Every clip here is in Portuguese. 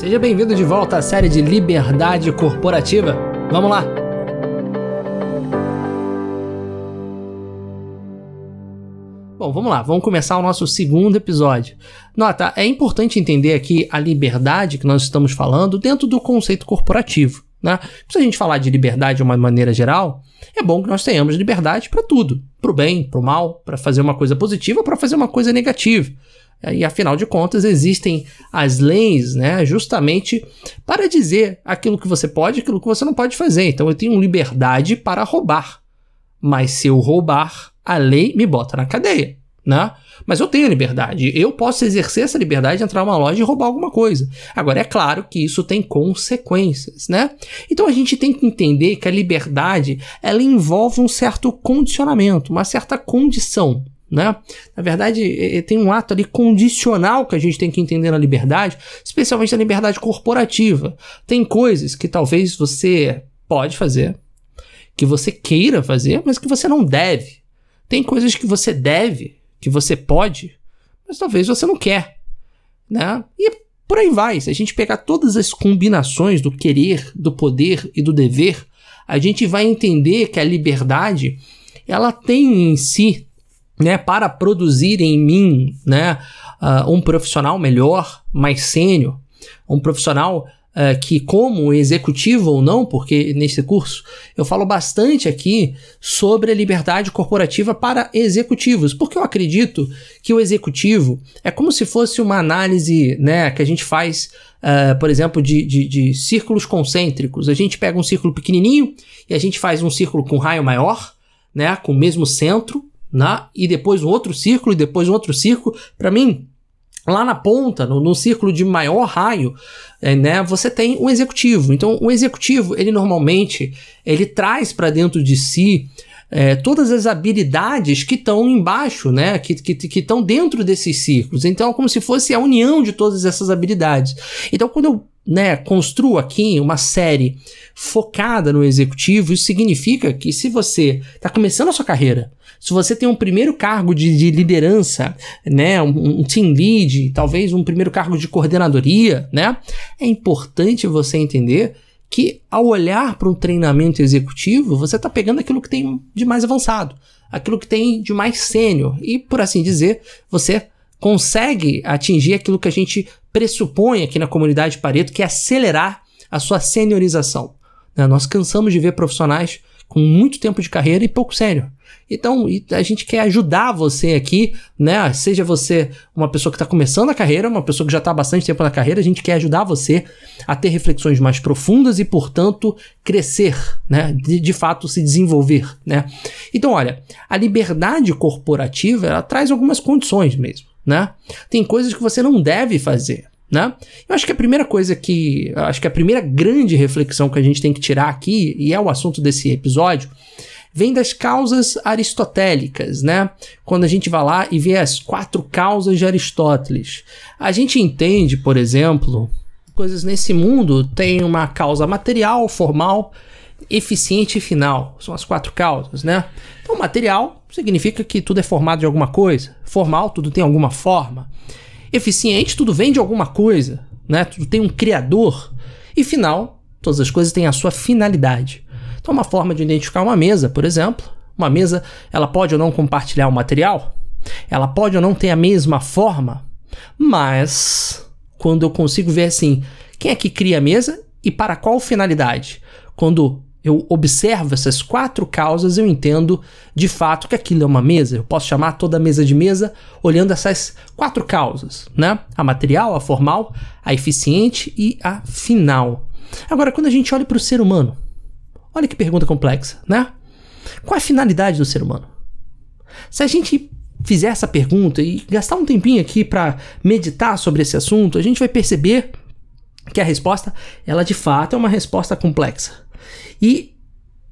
Seja bem-vindo de volta à série de Liberdade Corporativa. Vamos lá! Bom, vamos lá, vamos começar o nosso segundo episódio. Nota, é importante entender aqui a liberdade que nós estamos falando dentro do conceito corporativo. Né? Se a gente falar de liberdade de uma maneira geral, é bom que nós tenhamos liberdade para tudo, para o bem, para o mal, para fazer uma coisa positiva, para fazer uma coisa negativa. E afinal de contas, existem as leis, né, justamente para dizer aquilo que você pode e aquilo que você não pode fazer. Então eu tenho liberdade para roubar. Mas se eu roubar, a lei me bota na cadeia, né? Mas eu tenho liberdade. Eu posso exercer essa liberdade de entrar numa loja e roubar alguma coisa. Agora, é claro que isso tem consequências, né? Então a gente tem que entender que a liberdade ela envolve um certo condicionamento, uma certa condição. Né? Na verdade, tem um ato ali condicional que a gente tem que entender na liberdade, especialmente na liberdade corporativa. Tem coisas que talvez você pode fazer, que você queira fazer, mas que você não deve. Tem coisas que você deve, que você pode, mas talvez você não quer. Né? E por aí vai. Se a gente pegar todas as combinações do querer, do poder e do dever, a gente vai entender que a liberdade ela tem em si né, para produzir em mim, né, uh, um profissional melhor, mais sênior, um profissional uh, que, como executivo ou não, porque nesse curso eu falo bastante aqui sobre a liberdade corporativa para executivos, porque eu acredito que o executivo é como se fosse uma análise, né, que a gente faz, uh, por exemplo, de, de, de círculos concêntricos. A gente pega um círculo pequenininho e a gente faz um círculo com raio maior, né, com o mesmo centro, e depois um outro círculo, e depois um outro círculo. Para mim, lá na ponta, no, no, círculo de maior raio, é, né, você tem um executivo. Então, o executivo, ele normalmente, ele traz para dentro de si é, todas as habilidades que estão embaixo, né, que estão dentro desses círculos. Então, é como se fosse a união de todas essas habilidades. Então, quando eu né, construo aqui uma série focada no executivo, isso significa que se você está começando a sua carreira, se você tem um primeiro cargo de, de liderança, né, um, um, team lead, talvez um primeiro cargo de coordenadoria, né, é importante você entender que ao olhar para um treinamento executivo, você está pegando aquilo que tem de mais avançado, aquilo que tem de mais sênior e, por assim dizer, você consegue atingir aquilo que a gente pressupõe aqui na comunidade Pareto, que é acelerar a sua seniorização. Né? Nós cansamos de ver profissionais com muito tempo de carreira e pouco sério. Então, a gente quer ajudar você aqui, né? Seja você uma pessoa que está começando a carreira, uma pessoa que já está há bastante tempo na carreira, a gente quer ajudar você a ter reflexões mais profundas e, portanto, crescer, né? De, de fato, se desenvolver, né? Então, olha, a liberdade corporativa, ela traz algumas condições mesmo, né? Tem coisas que você não deve fazer. Né? Eu acho que a primeira coisa que. Acho que a primeira grande reflexão que a gente tem que tirar aqui, e é o assunto desse episódio, vem das causas aristotélicas, né? Quando a gente vai lá e vê as quatro causas de Aristóteles. A gente entende, por exemplo, coisas nesse mundo tem uma causa material, formal, eficiente e final. São as quatro causas, né? Então, material significa que tudo é formado de alguma coisa. Formal, tudo tem alguma forma. Eficiente, tudo vem de alguma coisa, né? Tudo tem um criador. E final, todas as coisas têm a sua finalidade. Então, uma forma de identificar uma mesa, por exemplo, uma mesa, ela pode ou não compartilhar o material, ela pode ou não ter a mesma forma, mas quando eu consigo ver assim, quem é que cria a mesa e para qual finalidade? Quando eu observo essas quatro causas, eu entendo de fato que aquilo é uma mesa. Eu posso chamar toda mesa de mesa olhando essas quatro causas, né? A material, a formal, a eficiente e a final. Agora, quando a gente olha para o ser humano, Olha que pergunta complexa, né? Qual é a finalidade do ser humano? Se a gente fizer essa pergunta e gastar um tempinho aqui para meditar sobre esse assunto, a gente vai perceber que a resposta, ela de fato é uma resposta complexa. E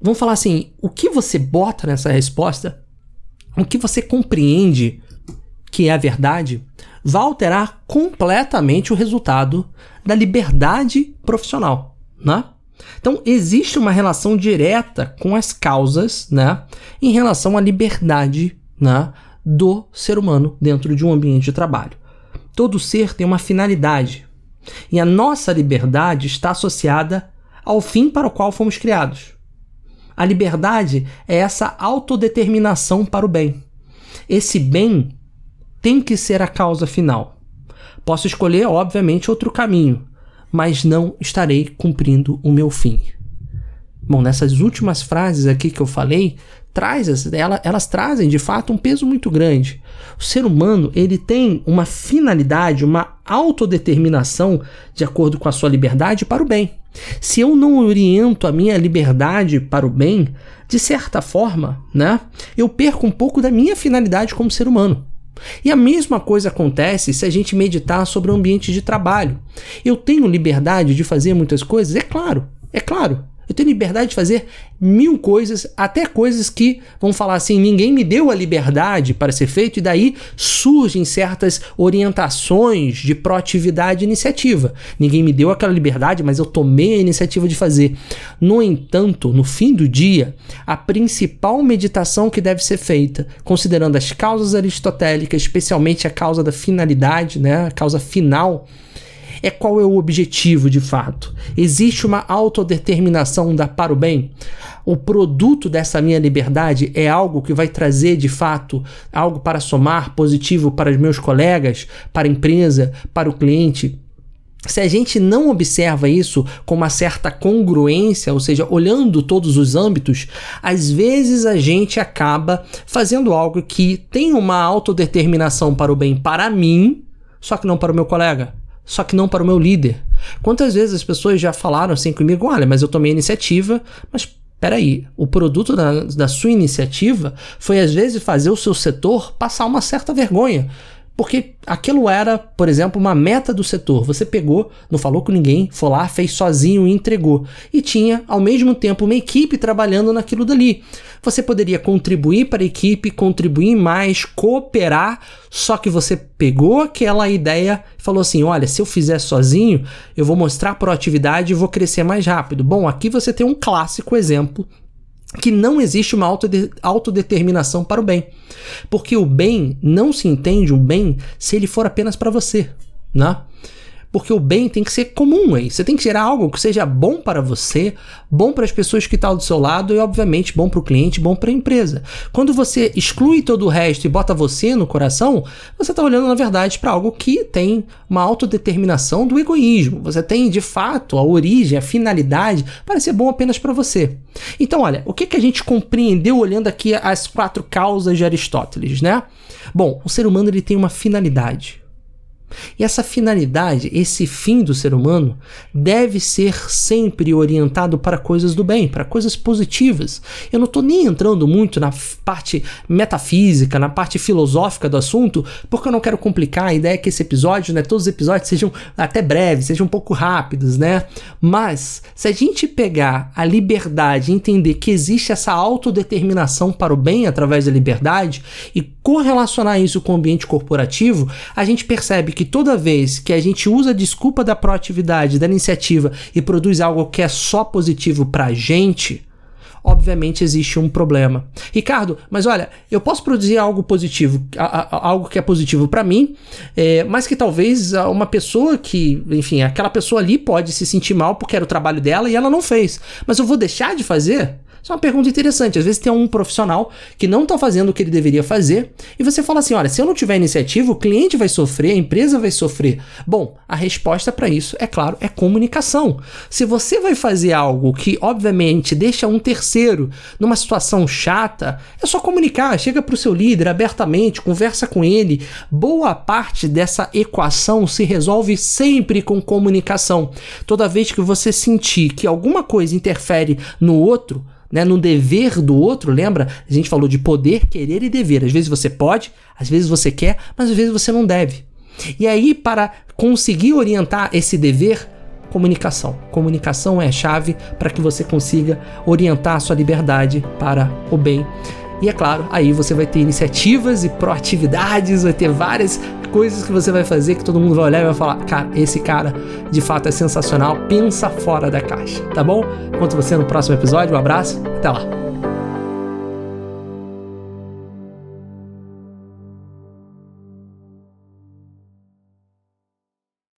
vamos falar assim, o que você bota nessa resposta, o que você compreende que é a verdade, vai alterar completamente o resultado da liberdade profissional, né? Então, existe uma relação direta com as causas, né, em relação à liberdade, né, do ser humano dentro de um ambiente de trabalho. Todo ser tem uma finalidade. E a nossa liberdade está associada ao fim para o qual fomos criados. A liberdade é essa autodeterminação para o bem. Esse bem tem que ser a causa final. Posso escolher, obviamente, outro caminho, mas não estarei cumprindo o meu fim. Bom, nessas últimas frases aqui que eu falei, traz elas, elas trazem de fato um peso muito grande. O ser humano ele tem uma finalidade, uma autodeterminação de acordo com a sua liberdade para o bem. Se eu não oriento a minha liberdade para o bem, de certa forma, né, eu perco um pouco da minha finalidade como ser humano. E a mesma coisa acontece se a gente meditar sobre o ambiente de trabalho. Eu tenho liberdade de fazer muitas coisas? É claro, é claro. Eu tenho liberdade de fazer mil coisas, até coisas que vão falar assim: ninguém me deu a liberdade para ser feito, e daí surgem certas orientações de proatividade e iniciativa. Ninguém me deu aquela liberdade, mas eu tomei a iniciativa de fazer. No entanto, no fim do dia, a principal meditação que deve ser feita, considerando as causas aristotélicas, especialmente a causa da finalidade, né, a causa final é qual é o objetivo de fato. Existe uma autodeterminação da para o bem? O produto dessa minha liberdade é algo que vai trazer de fato algo para somar positivo para os meus colegas, para a empresa, para o cliente? Se a gente não observa isso com uma certa congruência, ou seja, olhando todos os âmbitos, às vezes a gente acaba fazendo algo que tem uma autodeterminação para o bem para mim, só que não para o meu colega só que não para o meu líder. Quantas vezes as pessoas já falaram assim comigo: olha, mas eu tomei a iniciativa, mas peraí, o produto da, da sua iniciativa foi às vezes fazer o seu setor passar uma certa vergonha. Porque aquilo era, por exemplo, uma meta do setor. Você pegou, não falou com ninguém, foi lá, fez sozinho e entregou. E tinha, ao mesmo tempo, uma equipe trabalhando naquilo dali. Você poderia contribuir para a equipe, contribuir mais, cooperar, só que você pegou aquela ideia e falou assim: olha, se eu fizer sozinho, eu vou mostrar proatividade e vou crescer mais rápido. Bom, aqui você tem um clássico exemplo que não existe uma autodeterminação para o bem. Porque o bem não se entende um bem se ele for apenas para você, né? Porque o bem tem que ser comum aí. Você tem que gerar algo que seja bom para você, bom para as pessoas que estão do seu lado e, obviamente, bom para o cliente, bom para a empresa. Quando você exclui todo o resto e bota você no coração, você está olhando, na verdade, para algo que tem uma autodeterminação do egoísmo. Você tem, de fato, a origem, a finalidade para ser bom apenas para você. Então, olha, o que, que a gente compreendeu olhando aqui as quatro causas de Aristóteles, né? Bom, o ser humano ele tem uma finalidade. E essa finalidade, esse fim do ser humano, deve ser sempre orientado para coisas do bem, para coisas positivas. Eu não estou nem entrando muito na parte metafísica, na parte filosófica do assunto, porque eu não quero complicar. A ideia é que esse episódio, né, todos os episódios sejam até breves, sejam um pouco rápidos, né? Mas se a gente pegar a liberdade entender que existe essa autodeterminação para o bem através da liberdade e correlacionar isso com o ambiente corporativo, a gente percebe que toda vez que a gente usa a desculpa da proatividade, da iniciativa e produz algo que é só positivo pra gente, obviamente existe um problema. Ricardo, mas olha, eu posso produzir algo positivo, algo que é positivo para mim, é, mas que talvez uma pessoa que, enfim, aquela pessoa ali pode se sentir mal porque era o trabalho dela e ela não fez. Mas eu vou deixar de fazer? Isso é uma pergunta interessante. Às vezes tem um profissional que não está fazendo o que ele deveria fazer e você fala assim: olha, se eu não tiver iniciativa, o cliente vai sofrer, a empresa vai sofrer. Bom, a resposta para isso, é claro, é comunicação. Se você vai fazer algo que, obviamente, deixa um terceiro numa situação chata, é só comunicar. Chega para o seu líder abertamente, conversa com ele. Boa parte dessa equação se resolve sempre com comunicação. Toda vez que você sentir que alguma coisa interfere no outro, né, no dever do outro, lembra? A gente falou de poder, querer e dever. Às vezes você pode, às vezes você quer, mas às vezes você não deve. E aí, para conseguir orientar esse dever, comunicação. Comunicação é a chave para que você consiga orientar a sua liberdade para o bem. E é claro, aí você vai ter iniciativas e proatividades, vai ter várias coisas que você vai fazer que todo mundo vai olhar e vai falar: cara, esse cara de fato é sensacional, pensa fora da caixa, tá bom? Conto você no próximo episódio, um abraço, até lá.